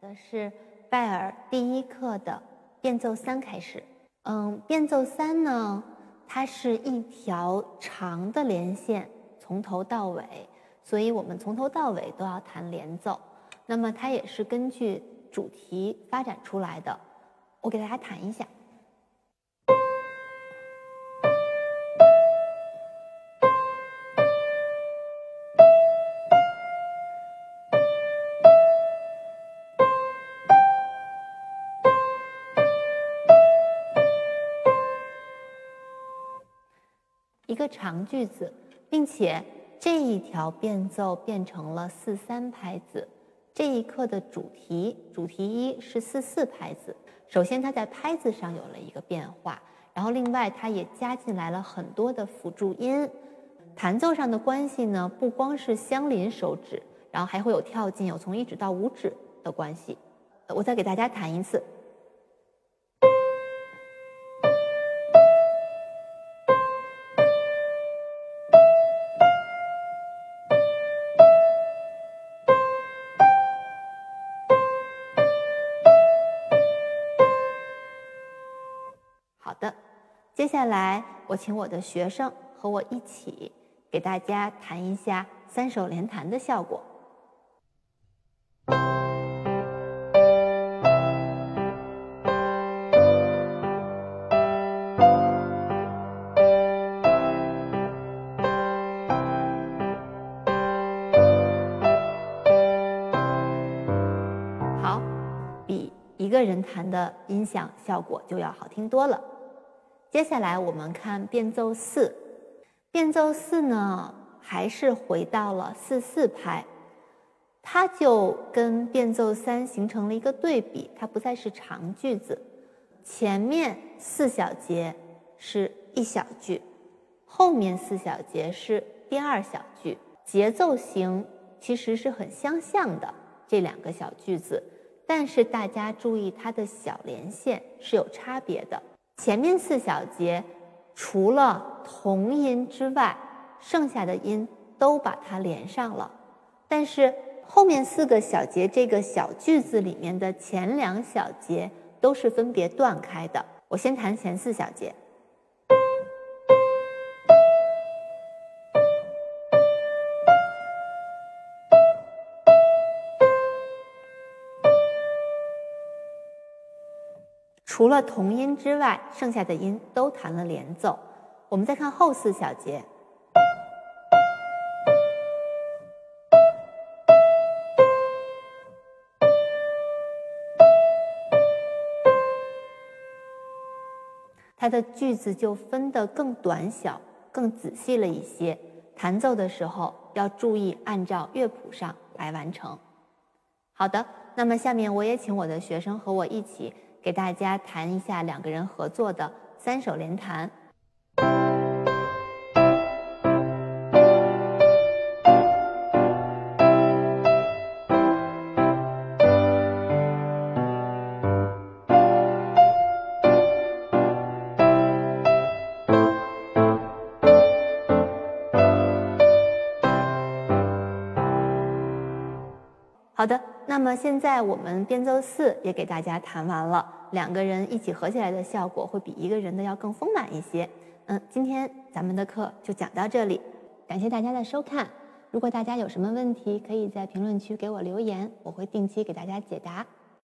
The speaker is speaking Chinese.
的是拜尔第一课的变奏三开始。嗯，变奏三呢，它是一条长的连线，从头到尾，所以我们从头到尾都要弹连奏。那么它也是根据主题发展出来的。我给大家弹一下。一个长句子，并且这一条变奏变成了四三拍子。这一课的主题，主题一是四四拍子。首先，它在拍子上有了一个变化，然后另外它也加进来了很多的辅助音。弹奏上的关系呢，不光是相邻手指，然后还会有跳进，有从一指到五指的关系。我再给大家弹一次。接下来我请我的学生和我一起给大家弹一下三手连弹的效果。好，比一个人弹的音响效果就要好听多了。接下来我们看变奏四，变奏四呢还是回到了四四拍，它就跟变奏三形成了一个对比，它不再是长句子，前面四小节是一小句，后面四小节是第二小句，节奏型其实是很相像的这两个小句子，但是大家注意它的小连线是有差别的。前面四小节除了同音之外，剩下的音都把它连上了。但是后面四个小节这个小句子里面的前两小节都是分别断开的。我先弹前四小节。除了同音之外，剩下的音都弹了连奏。我们再看后四小节，它的句子就分得更短小、更仔细了一些。弹奏的时候要注意按照乐谱上来完成。好的，那么下面我也请我的学生和我一起。给大家谈一下两个人合作的三手连弹。好的，那么现在我们编奏四也给大家弹完了，两个人一起合起来的效果会比一个人的要更丰满一些。嗯，今天咱们的课就讲到这里，感谢大家的收看。如果大家有什么问题，可以在评论区给我留言，我会定期给大家解答。